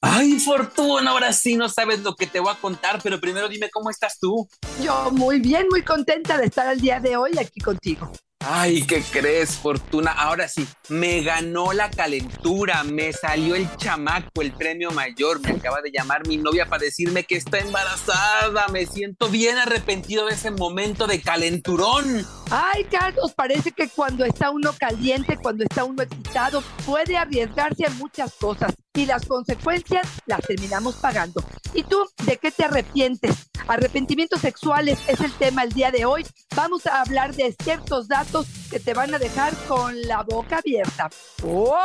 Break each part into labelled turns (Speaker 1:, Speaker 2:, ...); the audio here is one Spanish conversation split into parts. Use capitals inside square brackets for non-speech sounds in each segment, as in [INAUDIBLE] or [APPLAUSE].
Speaker 1: Ay, Fortuna, ahora sí no sabes lo que te voy a contar, pero primero dime cómo estás tú.
Speaker 2: Yo muy bien, muy contenta de estar al día de hoy aquí contigo.
Speaker 1: Ay, ¿qué crees, Fortuna? Ahora sí, me ganó la calentura, me salió el chamaco, el premio mayor. Me acaba de llamar mi novia para decirme que está embarazada. Me siento bien arrepentido de ese momento de calenturón.
Speaker 2: Ay, Carlos, parece que cuando está uno caliente, cuando está uno excitado, puede arriesgarse a muchas cosas y las consecuencias las terminamos pagando. ¿Y tú de qué te arrepientes? Arrepentimientos sexuales es el tema el día de hoy. Vamos a hablar de ciertos datos que te van a dejar con la boca abierta. ¡Comenzamos!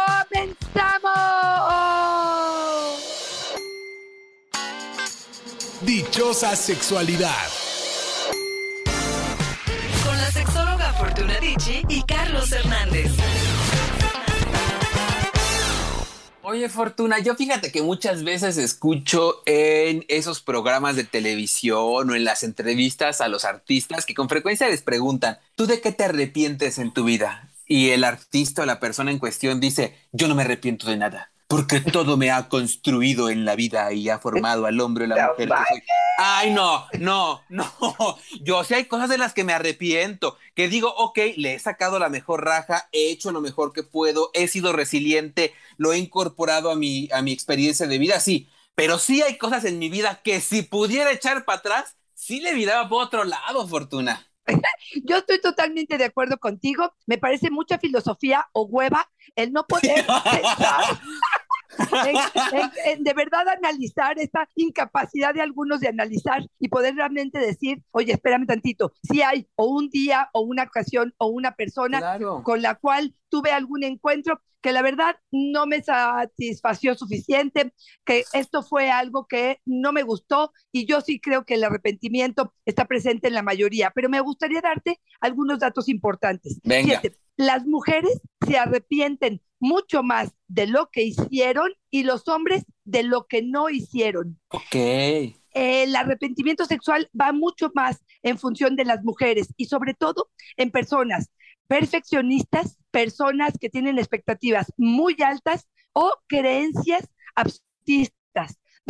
Speaker 3: Dichosa sexualidad.
Speaker 4: La sexóloga Fortuna Dicci y Carlos Hernández.
Speaker 1: Oye, Fortuna, yo fíjate que muchas veces escucho en esos programas de televisión o en las entrevistas a los artistas que con frecuencia les preguntan, ¿tú de qué te arrepientes en tu vida? Y el artista o la persona en cuestión dice, yo no me arrepiento de nada porque todo me ha construido en la vida y ha formado al hombre o la mujer que soy. Ay, no, no, no. [LAUGHS] Yo sí hay cosas de las que me arrepiento, que digo, ok, le he sacado la mejor raja, he hecho lo mejor que puedo, he sido resiliente, lo he incorporado a mi, a mi experiencia de vida, sí, pero sí hay cosas en mi vida que si pudiera echar para atrás, sí le viraba por otro lado, Fortuna. [LAUGHS]
Speaker 2: Yo estoy totalmente de acuerdo contigo. Me parece mucha filosofía o hueva el no poder [LAUGHS] pensar. De verdad analizar esta incapacidad de algunos de analizar y poder realmente decir, oye, espérame tantito, si hay o un día o una ocasión o una persona con la cual tuve algún encuentro que la verdad no me satisfació suficiente, que esto fue algo que no me gustó y yo sí creo que el arrepentimiento está presente en la mayoría, pero me gustaría darte algunos datos importantes.
Speaker 1: Venga.
Speaker 2: las mujeres se arrepienten mucho más de lo que hicieron y los hombres de lo que no hicieron.
Speaker 1: Ok.
Speaker 2: El arrepentimiento sexual va mucho más en función de las mujeres y sobre todo en personas perfeccionistas, personas que tienen expectativas muy altas o creencias abstistas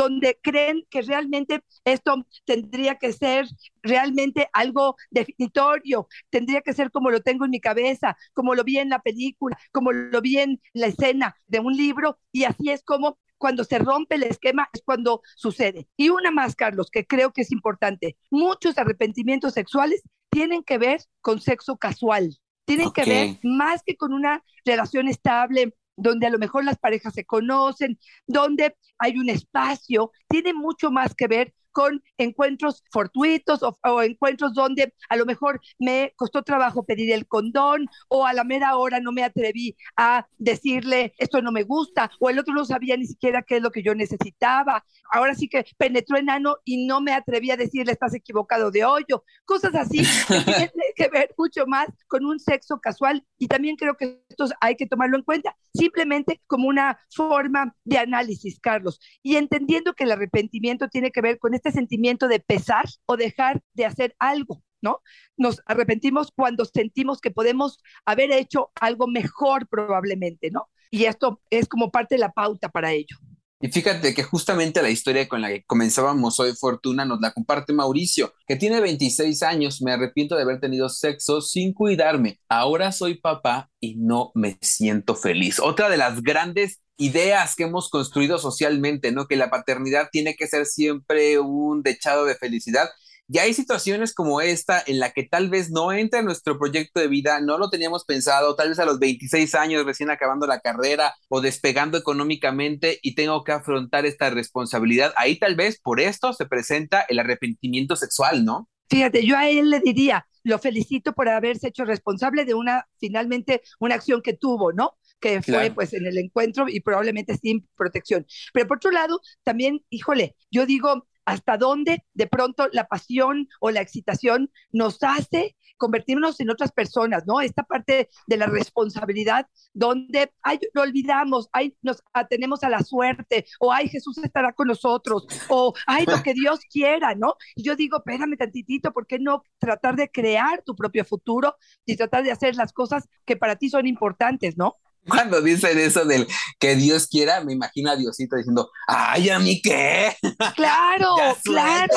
Speaker 2: donde creen que realmente esto tendría que ser realmente algo definitorio, tendría que ser como lo tengo en mi cabeza, como lo vi en la película, como lo vi en la escena de un libro, y así es como cuando se rompe el esquema es cuando sucede. Y una más, Carlos, que creo que es importante. Muchos arrepentimientos sexuales tienen que ver con sexo casual, tienen que ver más que con una relación estable donde a lo mejor las parejas se conocen, donde hay un espacio, tiene mucho más que ver con encuentros fortuitos o, encuentros donde a lo mejor me costó trabajo pedir el condón o a la mera hora no me atreví a decirle esto no me gusta o el otro no sabía ni siquiera qué es lo que yo necesitaba. Ahora sí que penetró enano y no me atreví a decirle estás equivocado de hoyo. Cosas así tienen [LAUGHS] que ver mucho más con un sexo casual y también creo que hay que tomarlo en cuenta simplemente como una forma de análisis, Carlos, y entendiendo que el arrepentimiento tiene que ver con este sentimiento de pesar o dejar de hacer algo, ¿no? Nos arrepentimos cuando sentimos que podemos haber hecho algo mejor probablemente, ¿no? Y esto es como parte de la pauta para ello.
Speaker 1: Y fíjate que justamente la historia con la que comenzábamos hoy, Fortuna, nos la comparte Mauricio, que tiene 26 años. Me arrepiento de haber tenido sexo sin cuidarme. Ahora soy papá y no me siento feliz. Otra de las grandes ideas que hemos construido socialmente, ¿no? Que la paternidad tiene que ser siempre un dechado de felicidad. Y hay situaciones como esta en la que tal vez no entra en nuestro proyecto de vida, no lo teníamos pensado, tal vez a los 26 años recién acabando la carrera o despegando económicamente y tengo que afrontar esta responsabilidad. Ahí tal vez por esto se presenta el arrepentimiento sexual, ¿no?
Speaker 2: Fíjate, yo a él le diría, lo felicito por haberse hecho responsable de una, finalmente, una acción que tuvo, ¿no? que fue pues en el encuentro y probablemente sin protección. Pero por otro lado, también, híjole, yo digo, hasta dónde de pronto la pasión o la excitación nos hace convertirnos en otras personas, ¿no? Esta parte de la responsabilidad donde, ay, lo olvidamos, ay, nos atenemos a la suerte, o ay, Jesús estará con nosotros, o ay, lo que Dios quiera, ¿no? Yo digo, espérame tantitito, ¿por qué no tratar de crear tu propio futuro y tratar de hacer las cosas que para ti son importantes, ¿no? [LAUGHS]
Speaker 1: Cuando dicen eso del que Dios quiera, me imagino a Diosito diciendo, ay, ¿a mí qué? [LAUGHS]
Speaker 2: Claro, claro.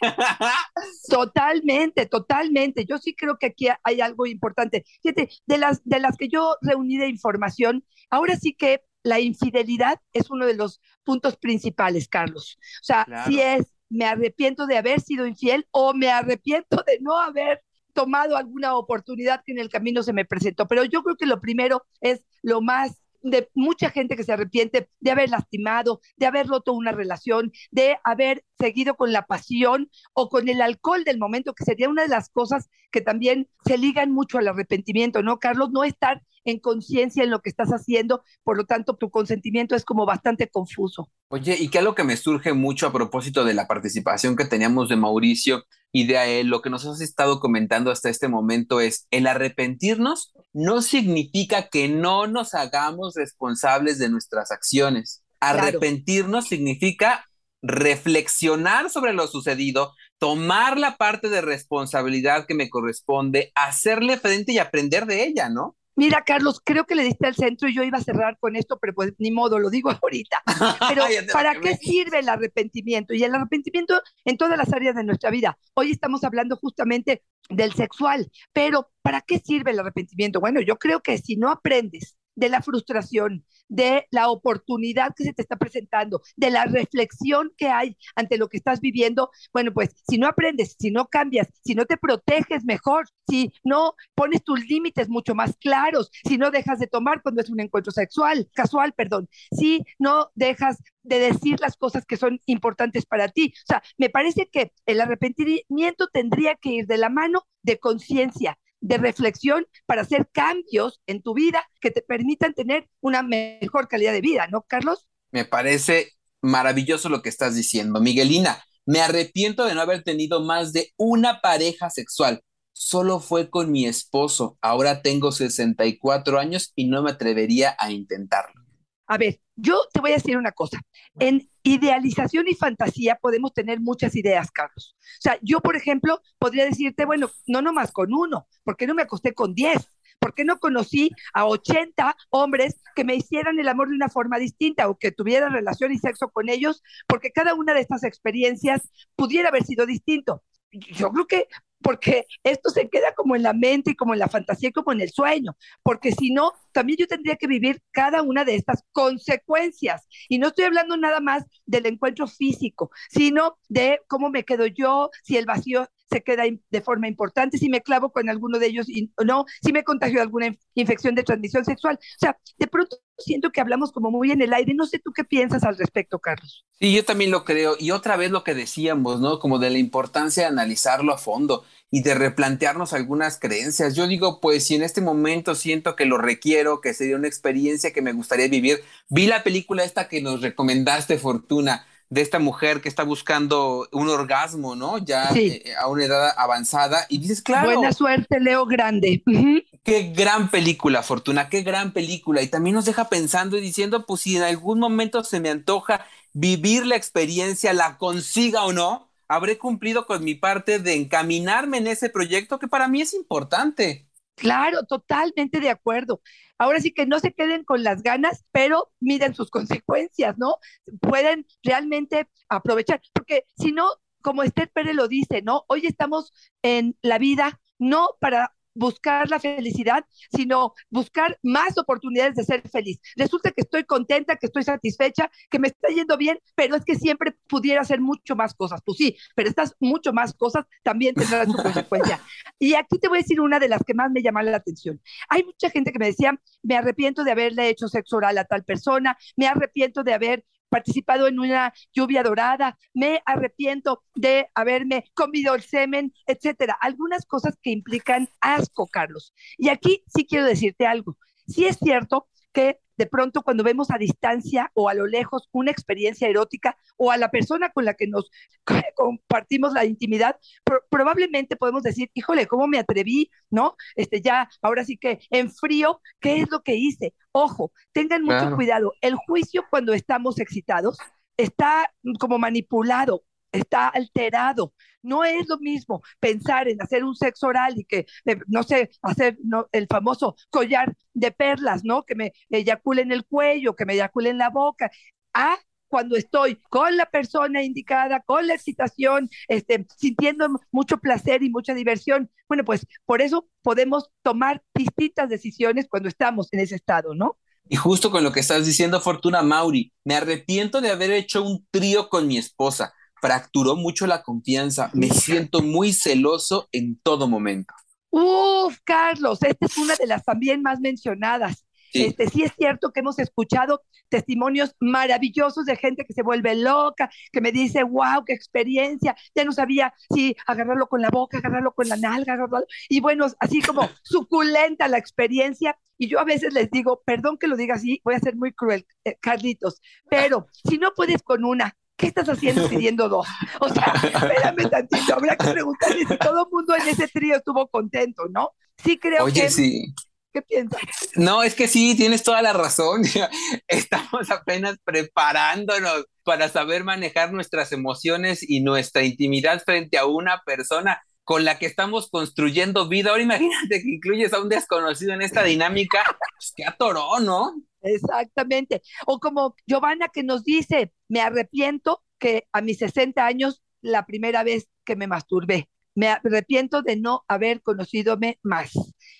Speaker 2: [LAUGHS] Totalmente, totalmente. Yo sí creo que aquí hay algo importante. Fíjate, de las, de las que yo reuní de información, ahora sí que la infidelidad es uno de los puntos principales, Carlos. O sea, si es, me arrepiento de haber sido infiel o me arrepiento de no haber tomado alguna oportunidad que en el camino se me presentó. Pero yo creo que lo primero es lo más de mucha gente que se arrepiente de haber lastimado, de haber roto una relación, de haber seguido con la pasión o con el alcohol del momento, que sería una de las cosas que también se ligan mucho al arrepentimiento, ¿no, Carlos? No estar en conciencia en lo que estás haciendo, por lo tanto tu consentimiento es como bastante confuso.
Speaker 1: Oye, y que algo que me surge mucho a propósito de la participación que teníamos de Mauricio y de él, lo que nos has estado comentando hasta este momento es, el arrepentirnos no significa que no nos hagamos responsables de nuestras acciones. Arrepentirnos significa reflexionar sobre lo sucedido, tomar la parte de responsabilidad que me corresponde, hacerle frente y aprender de ella, ¿no?
Speaker 2: Mira, Carlos, creo que le diste al centro y yo iba a cerrar con esto, pero pues ni modo, lo digo [LAUGHS] ahorita. [LAUGHS] Pero ¿para qué sirve el arrepentimiento? Y el arrepentimiento en todas las áreas de nuestra vida. Hoy estamos hablando justamente del sexual, pero ¿para qué sirve el arrepentimiento? Bueno, yo creo que si no aprendes de la frustración, de la oportunidad que se te está presentando, de la reflexión que hay ante lo que estás viviendo, bueno, pues si no aprendes, si no cambias, si no te proteges mejor, si no pones tus límites mucho más claros, si no dejas de tomar cuando es un encuentro sexual, casual, perdón, si no dejas de decir las cosas que son importantes para ti. O sea, me parece que el arrepentimiento tendría que ir de la mano de conciencia, de reflexión para hacer cambios en tu vida que te permitan tener una mejor calidad de vida, ¿no, Carlos?
Speaker 1: Me parece maravilloso lo que estás diciendo. Miguelina, me arrepiento de no haber tenido más de una pareja sexual. Solo fue con mi esposo. Ahora tengo 64 años y no me atrevería a intentarlo.
Speaker 2: A ver, yo te voy a decir una cosa. En idealización y fantasía podemos tener muchas ideas, Carlos. O sea, yo, por ejemplo, podría decirte, bueno, no nomás con uno, ¿por qué no me acosté con diez? ¿Por qué no conocí a 80 hombres que me hicieran el amor de una forma distinta o que tuviera relación y sexo con ellos? Porque cada una de estas experiencias pudiera haber sido distinto. Yo creo que porque esto se queda como en la mente y como en la fantasía y como en el sueño, porque si no, también yo tendría que vivir cada una de estas consecuencias. Y no estoy hablando nada más del encuentro físico, sino de cómo me quedo yo, si el vacío se queda de forma importante, si me clavo con alguno de ellos y no, si me contagio alguna infección de transmisión sexual. O sea, de pronto siento que hablamos como muy en el aire. No sé tú qué piensas al respecto, Carlos.
Speaker 1: Sí, yo también lo creo. Y otra vez lo que decíamos, ¿no? Como de la importancia de analizarlo a fondo y de replantearnos algunas creencias. Yo digo, pues si en este momento siento que lo requiero, que sería una experiencia que me gustaría vivir, vi la película esta que nos recomendaste, Fortuna, de esta mujer que está buscando un orgasmo, ¿no? Ya eh, a una edad avanzada. Y dices, claro.
Speaker 2: Buena suerte, Leo Grande.
Speaker 1: Qué gran película, Fortuna, qué gran película. Y también nos deja pensando y diciendo, pues si en algún momento se me antoja vivir la experiencia, la consiga o no, habré cumplido con mi parte de encaminarme en ese proyecto que para mí es importante.
Speaker 2: Claro, totalmente de acuerdo. Ahora sí que no se queden con las ganas, pero miden sus consecuencias, ¿no? Pueden realmente aprovechar, porque si no, como Esther Pérez lo dice, ¿no? Hoy estamos en la vida no para buscar la felicidad, sino buscar más oportunidades de ser feliz. Resulta que estoy contenta, que estoy satisfecha, que me está yendo bien, pero es que siempre pudiera hacer mucho más cosas. Pues sí, pero estas mucho más cosas también tendrán su consecuencia. Y aquí te voy a decir una de las que más me llama la atención. Hay mucha gente que me decía, me arrepiento de haberle hecho sexo oral a tal persona, me arrepiento de haber participado en una lluvia dorada, me arrepiento de haberme comido el semen, etcétera. Algunas cosas que implican asco, Carlos. Y aquí sí quiero decirte algo. Sí es cierto que de pronto cuando vemos a distancia o a lo lejos una experiencia erótica o a la persona con la que nos [LAUGHS] compartimos la intimidad, probablemente podemos decir, híjole, ¿cómo me atreví? ¿No? Este ya, ahora sí que en frío, ¿qué es lo que hice? Ojo, tengan mucho cuidado. El juicio cuando estamos excitados está como manipulado está alterado. No es lo mismo pensar en hacer un sexo oral y que, eh, no sé, hacer el famoso collar de perlas, ¿no? Que me eyacule en el cuello, que me eyacule en la boca, a cuando estoy con la persona indicada, con la excitación, este, sintiendo mucho placer y mucha diversión. Bueno, pues por eso podemos tomar distintas decisiones cuando estamos en ese estado, ¿no?
Speaker 1: Y justo con lo que estás diciendo, Fortuna Mauri, me arrepiento de haber hecho un trío con mi esposa fracturó mucho la confianza. Me siento muy celoso en todo momento.
Speaker 2: Uf, Carlos, esta es una de las también más mencionadas. Sí. Este, sí es cierto que hemos escuchado testimonios maravillosos de gente que se vuelve loca, que me dice, wow, qué experiencia, ya no sabía si agarrarlo con la boca, agarrarlo con la nalga, agarrarlo. Y bueno, así como [LAUGHS] suculenta la experiencia. Y yo a veces les digo, perdón que lo diga así, voy a ser muy cruel, eh, Carlitos, pero si no puedes con una, ¿qué estás haciendo pidiendo dos? O sea, [LAUGHS] espérame tantito, habrá que preguntarle si todo el mundo en ese trío estuvo contento, ¿no? Sí creo
Speaker 1: Oye,
Speaker 2: que...
Speaker 1: sí.
Speaker 2: ¿Qué piensas?
Speaker 1: No, es que sí, tienes toda la razón. [LAUGHS] Estamos apenas preparándonos para saber manejar nuestras emociones y nuestra intimidad frente a una persona con la que estamos construyendo vida. Ahora imagínate que incluyes a un desconocido en esta dinámica, pues que atoró, ¿no?
Speaker 2: Exactamente. O como Giovanna que nos dice, me arrepiento que a mis 60 años, la primera vez que me masturbé. Me arrepiento de no haber conocido más.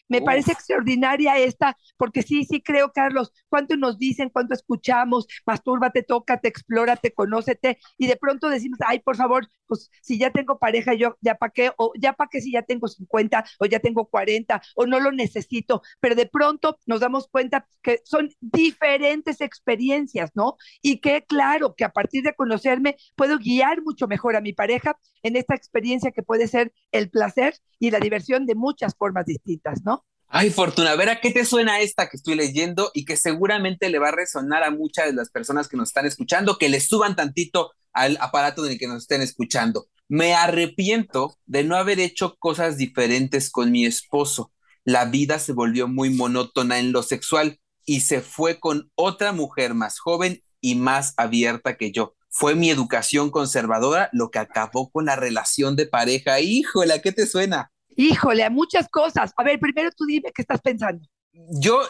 Speaker 2: Me parece extraordinaria esta, porque sí, sí creo, Carlos, cuánto nos dicen, cuánto escuchamos, mastúrbate, tócate, explórate, conócete, y de pronto decimos, ay, por favor, pues si ya tengo pareja, yo ya para qué, o ya para qué si ya tengo 50, o ya tengo 40, o no lo necesito, pero de pronto nos damos cuenta que son diferentes experiencias, ¿no? Y que claro, que a partir de conocerme puedo guiar mucho mejor a mi pareja en esta experiencia que puede ser el placer y la diversión de muchas formas distintas, ¿no?
Speaker 1: Ay, Fortuna, a ver a qué te suena esta que estoy leyendo y que seguramente le va a resonar a muchas de las personas que nos están escuchando, que le suban tantito al aparato en el que nos estén escuchando. Me arrepiento de no haber hecho cosas diferentes con mi esposo. La vida se volvió muy monótona en lo sexual y se fue con otra mujer más joven y más abierta que yo. Fue mi educación conservadora lo que acabó con la relación de pareja. Híjole, ¿a qué te suena?
Speaker 2: Híjole, a muchas cosas. A ver, primero tú dime qué estás pensando.
Speaker 1: Yo,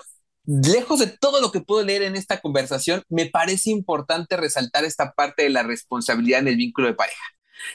Speaker 1: lejos de todo lo que puedo leer en esta conversación, me parece importante resaltar esta parte de la responsabilidad en el vínculo de pareja.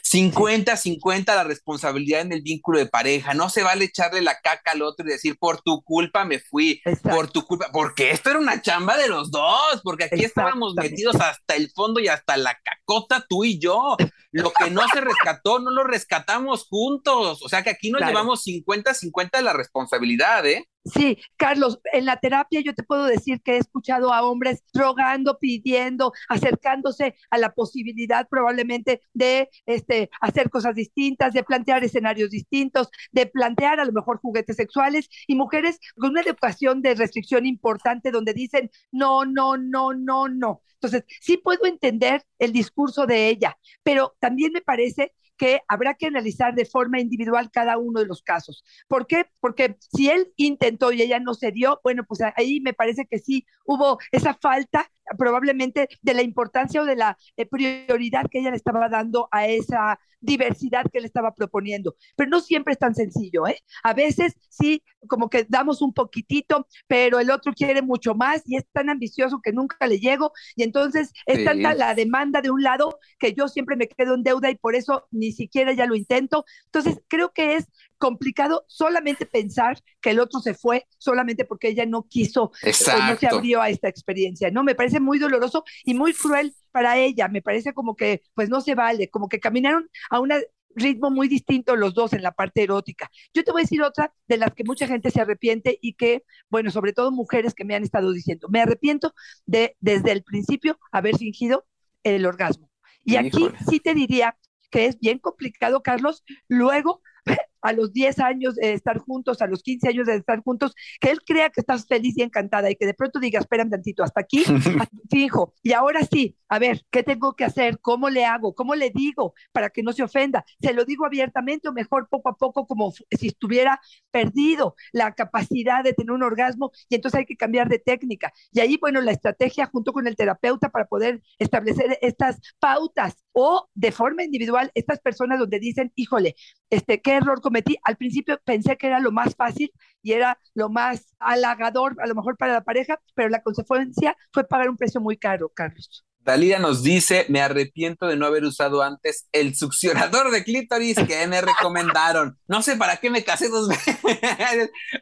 Speaker 1: 50-50 la responsabilidad en el vínculo de pareja. No se vale echarle la caca al otro y decir, por tu culpa me fui, por tu culpa, porque esto era una chamba de los dos, porque aquí estábamos metidos hasta el fondo y hasta la cacota tú y yo. Lo que no se rescató, no lo rescatamos juntos. O sea que aquí nos llevamos 50-50 la responsabilidad, ¿eh?
Speaker 2: Sí, Carlos, en la terapia yo te puedo decir que he escuchado a hombres rogando, pidiendo, acercándose a la posibilidad probablemente de este, hacer cosas distintas, de plantear escenarios distintos, de plantear a lo mejor juguetes sexuales y mujeres con una educación de restricción importante donde dicen no, no, no, no, no. Entonces, sí puedo entender el discurso de ella, pero también me parece que habrá que analizar de forma individual cada uno de los casos. ¿Por qué? Porque si él intentó y ella no se dio, bueno, pues ahí me parece que sí hubo esa falta probablemente de la importancia o de la eh, prioridad que ella le estaba dando a esa diversidad que le estaba proponiendo. Pero no siempre es tan sencillo, ¿eh? A veces sí, como que damos un poquitito, pero el otro quiere mucho más y es tan ambicioso que nunca le llego y entonces es tanta la demanda de un lado que yo siempre me quedo en deuda y por eso ni siquiera ya lo intento. Entonces, creo que es complicado solamente pensar que el otro se fue solamente porque ella no quiso o no se abrió a esta experiencia, ¿no? Me parece muy doloroso y muy cruel para ella, me parece como que pues no se vale, como que caminaron a un ritmo muy distinto los dos en la parte erótica. Yo te voy a decir otra de las que mucha gente se arrepiente y que, bueno, sobre todo mujeres que me han estado diciendo, me arrepiento de desde el principio haber fingido el orgasmo. Y aquí sí te diría que es bien complicado, Carlos, luego a los 10 años de estar juntos, a los 15 años de estar juntos, que él crea que estás feliz y encantada y que de pronto diga, espérame tantito, hasta aquí, [LAUGHS] fijo. Y ahora sí, a ver, ¿qué tengo que hacer? ¿Cómo le hago? ¿Cómo le digo para que no se ofenda? ¿Se lo digo abiertamente o mejor poco a poco como si estuviera perdido la capacidad de tener un orgasmo y entonces hay que cambiar de técnica? Y ahí, bueno, la estrategia junto con el terapeuta para poder establecer estas pautas o de forma individual, estas personas donde dicen, híjole, este, ¿qué error cometí? Al principio pensé que era lo más fácil y era lo más halagador, a lo mejor para la pareja, pero la consecuencia fue pagar un precio muy caro, Carlos.
Speaker 1: Dalila nos dice, me arrepiento de no haber usado antes el succionador de clítoris que me recomendaron. No sé para qué me casé dos [LAUGHS] veces.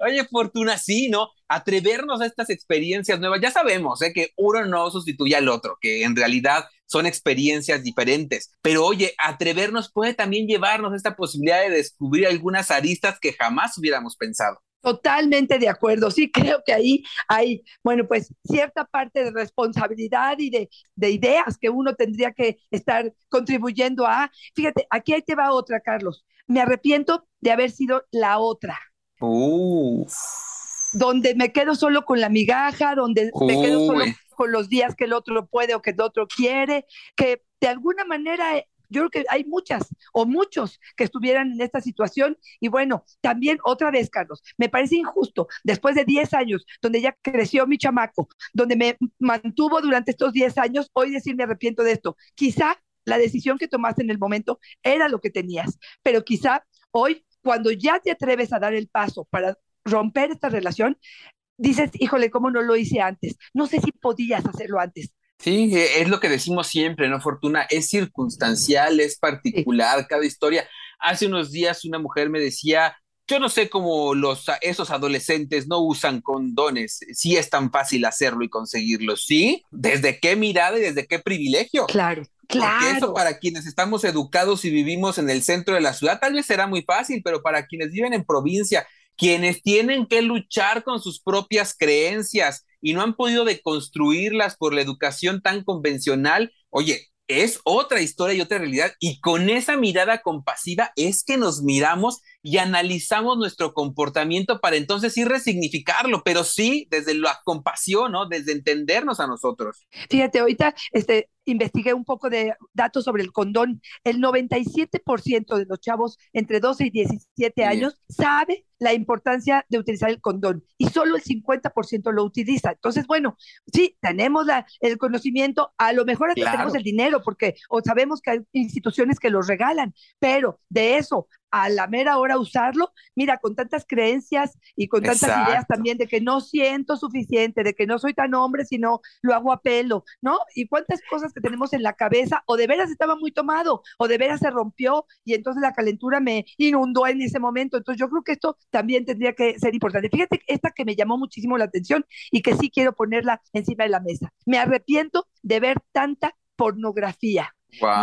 Speaker 1: Oye, Fortuna, sí, ¿no? Atrevernos a estas experiencias nuevas. Ya sabemos ¿eh? que uno no sustituye al otro, que en realidad son experiencias diferentes. Pero oye, atrevernos puede también llevarnos a esta posibilidad de descubrir algunas aristas que jamás hubiéramos pensado.
Speaker 2: Totalmente de acuerdo. Sí, [LAUGHS] creo que ahí hay, bueno, pues cierta parte de responsabilidad y de, de ideas que uno tendría que estar contribuyendo a. Fíjate, aquí ahí te va otra, Carlos. Me arrepiento de haber sido la otra.
Speaker 1: Uf.
Speaker 2: Donde me quedo solo con la migaja, donde me quedo solo con los días que el otro puede o que el otro quiere, que de alguna manera yo creo que hay muchas o muchos que estuvieran en esta situación. Y bueno, también otra vez, Carlos, me parece injusto, después de 10 años, donde ya creció mi chamaco, donde me mantuvo durante estos 10 años, hoy decir me arrepiento de esto. Quizá la decisión que tomaste en el momento era lo que tenías, pero quizá hoy, cuando ya te atreves a dar el paso para romper esta relación, dices, híjole, ¿cómo no lo hice antes? No sé si podías hacerlo antes.
Speaker 1: Sí, es lo que decimos siempre, ¿no, Fortuna? Es circunstancial, es particular cada historia. Hace unos días una mujer me decía, yo no sé cómo los, esos adolescentes no usan condones, si es tan fácil hacerlo y conseguirlo, ¿sí? ¿Desde qué mirada y desde qué privilegio?
Speaker 2: Claro. Claro.
Speaker 1: Porque eso para quienes estamos educados y vivimos en el centro de la ciudad tal vez será muy fácil, pero para quienes viven en provincia, quienes tienen que luchar con sus propias creencias, y no han podido deconstruirlas por la educación tan convencional, oye, es otra historia y otra realidad. Y con esa mirada compasiva es que nos miramos y analizamos nuestro comportamiento para entonces ir resignificarlo, pero sí desde la compasión, ¿no? Desde entendernos a nosotros.
Speaker 2: Fíjate, ahorita este, investigué un poco de datos sobre el condón. El 97% de los chavos entre 12 y 17 años sabe la importancia de utilizar el condón y solo el 50% lo utiliza. Entonces, bueno, sí, tenemos la, el conocimiento, a lo mejor hasta tenemos el dinero porque o sabemos que hay instituciones que los regalan, pero de eso a la mera hora usarlo, mira, con tantas creencias y con tantas ideas también de que no siento suficiente, de que no soy tan hombre, sino lo hago a pelo, ¿no? Y cuántas cosas que tenemos en la cabeza, o de veras estaba muy tomado, o de veras se rompió y entonces la calentura me inundó en ese momento. Entonces yo creo que esto también tendría que ser importante. Fíjate esta que me llamó muchísimo la atención y que sí quiero ponerla encima de la mesa. Me arrepiento de ver tanta pornografía.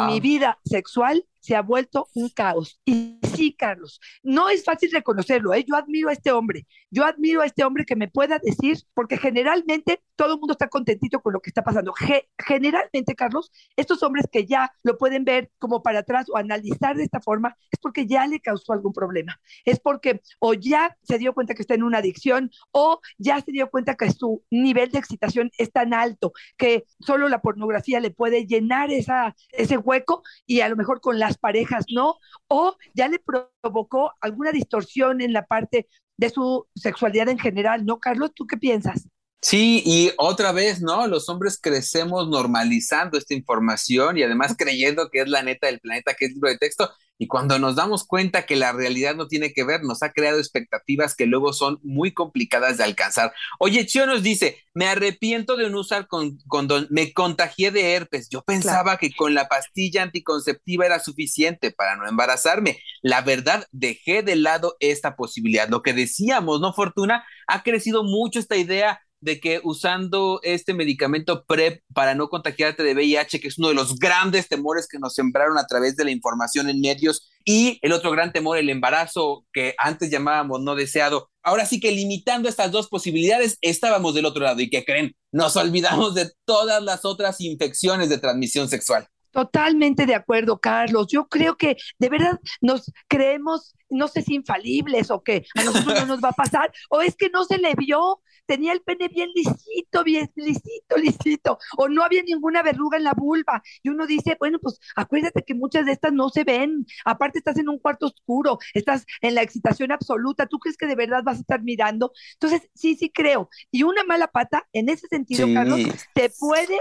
Speaker 2: Mi vida sexual se ha vuelto un caos. Y sí, Carlos, no es fácil reconocerlo. ¿eh? Yo admiro a este hombre. Yo admiro a este hombre que me pueda decir, porque generalmente todo el mundo está contentito con lo que está pasando. generalmente, Carlos, estos hombres que ya lo pueden ver como para atrás o analizar de esta forma, es porque ya le causó algún problema. Es porque o ya se dio cuenta que está en una adicción o ya se dio cuenta que su nivel de excitación es tan alto que solo la pornografía le puede llenar esa, ese hueco y a lo mejor con parejas no, o ya le provocó alguna distorsión en la parte de su sexualidad en general, ¿no, Carlos? ¿Tú qué piensas?
Speaker 1: Sí, y otra vez, ¿no? Los hombres crecemos normalizando esta información y además creyendo que es la neta del planeta, que es libro de texto, y cuando nos damos cuenta que la realidad no tiene que ver, nos ha creado expectativas que luego son muy complicadas de alcanzar. Oye, Chio nos dice, me arrepiento de no usar condón, me contagié de herpes. Yo pensaba que con la pastilla anticonceptiva era suficiente para no embarazarme. La verdad, dejé de lado esta posibilidad. Lo que decíamos, ¿no, Fortuna? Ha crecido mucho esta idea de que usando este medicamento PrEP para no contagiarte de VIH, que es uno de los grandes temores que nos sembraron a través de la información en medios, y el otro gran temor, el embarazo que antes llamábamos no deseado. Ahora sí que limitando estas dos posibilidades, estábamos del otro lado. ¿Y que creen? Nos olvidamos de todas las otras infecciones de transmisión sexual.
Speaker 2: Totalmente de acuerdo, Carlos. Yo creo que de verdad nos creemos, no sé si infalibles o que a nosotros no nos va a pasar, o es que no se le vio, tenía el pene bien lisito, bien lisito, lisito, o no había ninguna verruga en la vulva. Y uno dice, bueno, pues acuérdate que muchas de estas no se ven, aparte estás en un cuarto oscuro, estás en la excitación absoluta, ¿tú crees que de verdad vas a estar mirando? Entonces, sí, sí creo. Y una mala pata, en ese sentido, Carlos, te puede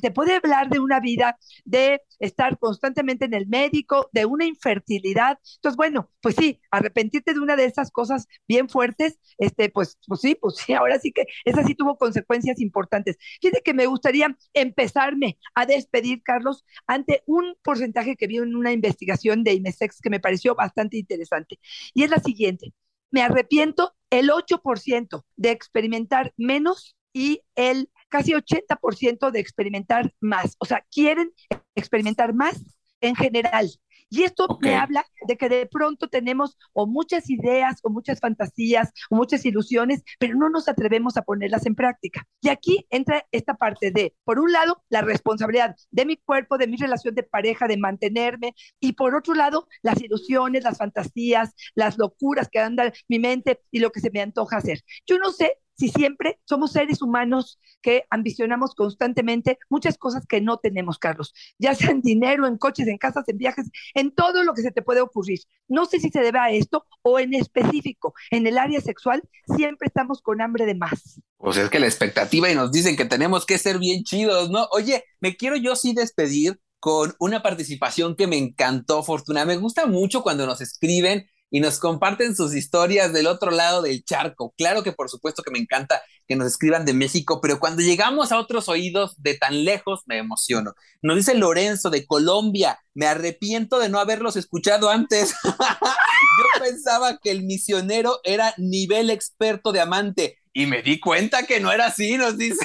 Speaker 2: te puede hablar de una vida de estar constantemente en el médico, de una infertilidad. Entonces, bueno, pues sí, arrepentirte de una de esas cosas bien fuertes, este, pues, pues sí, pues sí, ahora sí que esa sí tuvo consecuencias importantes. Fíjate que me gustaría empezarme a despedir, Carlos, ante un porcentaje que vi en una investigación de IMESEX que me pareció bastante interesante. Y es la siguiente, me arrepiento el 8% de experimentar menos y el casi 80% de experimentar más. O sea, quieren experimentar más en general. Y esto me habla de que de pronto tenemos o muchas ideas o muchas fantasías o muchas ilusiones, pero no nos atrevemos a ponerlas en práctica. Y aquí entra esta parte de, por un lado, la responsabilidad de mi cuerpo, de mi relación de pareja, de mantenerme, y por otro lado, las ilusiones, las fantasías, las locuras que andan mi mente y lo que se me antoja hacer. Yo no sé si siempre somos seres humanos que ambicionamos constantemente muchas cosas que no tenemos, Carlos, ya sea en dinero, en coches, en casas, en viajes, en todo lo que se te puede ocurrir. No sé si se debe a esto o en específico, en el área sexual, siempre estamos con hambre de más.
Speaker 1: Sea, es que la expectativa y nos dicen que tenemos que ser bien chidos, ¿no? Oye, me quiero yo sí despedir con una participación que me encantó, Fortuna. Me gusta mucho cuando nos escriben y nos comparten sus historias del otro lado del charco. Claro que por supuesto que me encanta que nos escriban de México, pero cuando llegamos a otros oídos de tan lejos me emociono. Nos dice Lorenzo de Colombia, me arrepiento de no haberlos escuchado antes. [LAUGHS] Yo pensaba que el misionero era nivel experto de amante y me di cuenta que no era así, nos dice.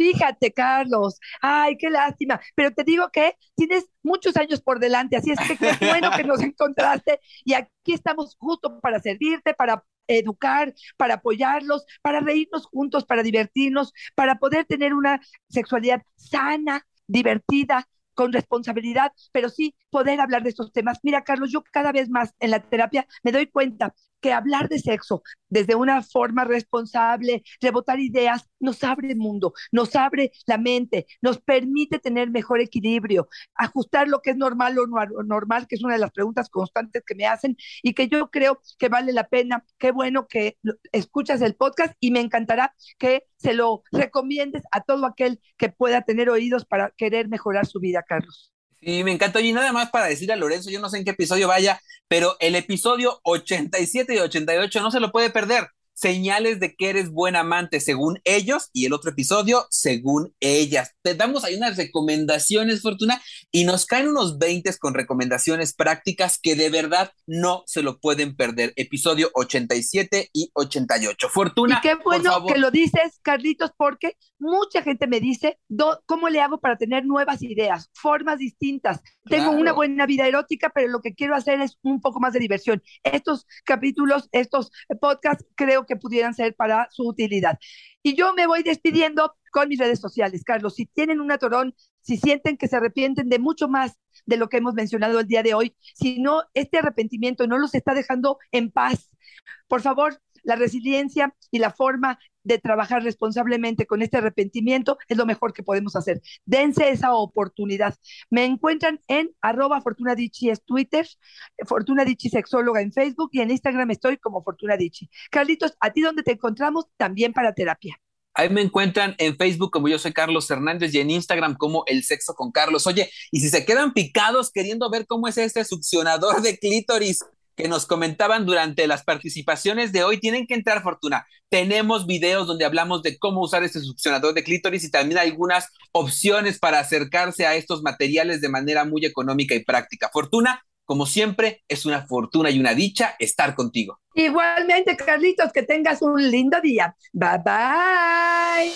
Speaker 2: Fíjate, Carlos, ay, qué lástima, pero te digo que tienes muchos años por delante, así es que qué bueno que nos [LAUGHS] encontraste. Y aquí estamos justo para servirte, para educar, para apoyarlos, para reírnos juntos, para divertirnos, para poder tener una sexualidad sana, divertida, con responsabilidad, pero sí poder hablar de estos temas. Mira, Carlos, yo cada vez más en la terapia me doy cuenta que hablar de sexo desde una forma responsable, rebotar ideas, nos abre el mundo, nos abre la mente, nos permite tener mejor equilibrio, ajustar lo que es normal o no normal, que es una de las preguntas constantes que me hacen y que yo creo que vale la pena. Qué bueno que escuchas el podcast y me encantará que se lo recomiendes a todo aquel que pueda tener oídos para querer mejorar su vida, Carlos.
Speaker 1: Sí, me encantó. Y nada más para decirle a Lorenzo, yo no sé en qué episodio vaya, pero el episodio 87 y 88 no se lo puede perder señales de que eres buen amante según ellos y el otro episodio según ellas. Te damos ahí unas recomendaciones, Fortuna, y nos caen unos 20 con recomendaciones prácticas que de verdad no se lo pueden perder. Episodio 87 y 88. Fortuna.
Speaker 2: Y qué bueno que lo dices, Carlitos, porque mucha gente me dice, ¿cómo le hago para tener nuevas ideas, formas distintas? Tengo una buena vida erótica, pero lo que quiero hacer es un poco más de diversión. Estos capítulos, estos podcasts, creo que que pudieran ser para su utilidad. Y yo me voy despidiendo con mis redes sociales, Carlos. Si tienen un atorón, si sienten que se arrepienten de mucho más de lo que hemos mencionado el día de hoy, si no, este arrepentimiento no los está dejando en paz, por favor, la resiliencia y la forma de trabajar responsablemente con este arrepentimiento es lo mejor que podemos hacer. Dense esa oportunidad. Me encuentran en arroba Fortuna es Twitter, Fortuna Sexóloga en Facebook y en Instagram estoy como Fortuna Carlitos, ¿a ti dónde te encontramos? También para terapia.
Speaker 1: Ahí me encuentran en Facebook como yo soy Carlos Hernández y en Instagram como El Sexo con Carlos. Oye, y si se quedan picados queriendo ver cómo es este succionador de clítoris, que nos comentaban durante las participaciones de hoy, tienen que entrar, Fortuna. Tenemos videos donde hablamos de cómo usar este succionador de clítoris y también algunas opciones para acercarse a estos materiales de manera muy económica y práctica. Fortuna, como siempre, es una fortuna y una dicha estar contigo.
Speaker 2: Igualmente, Carlitos, que tengas un lindo día. Bye bye.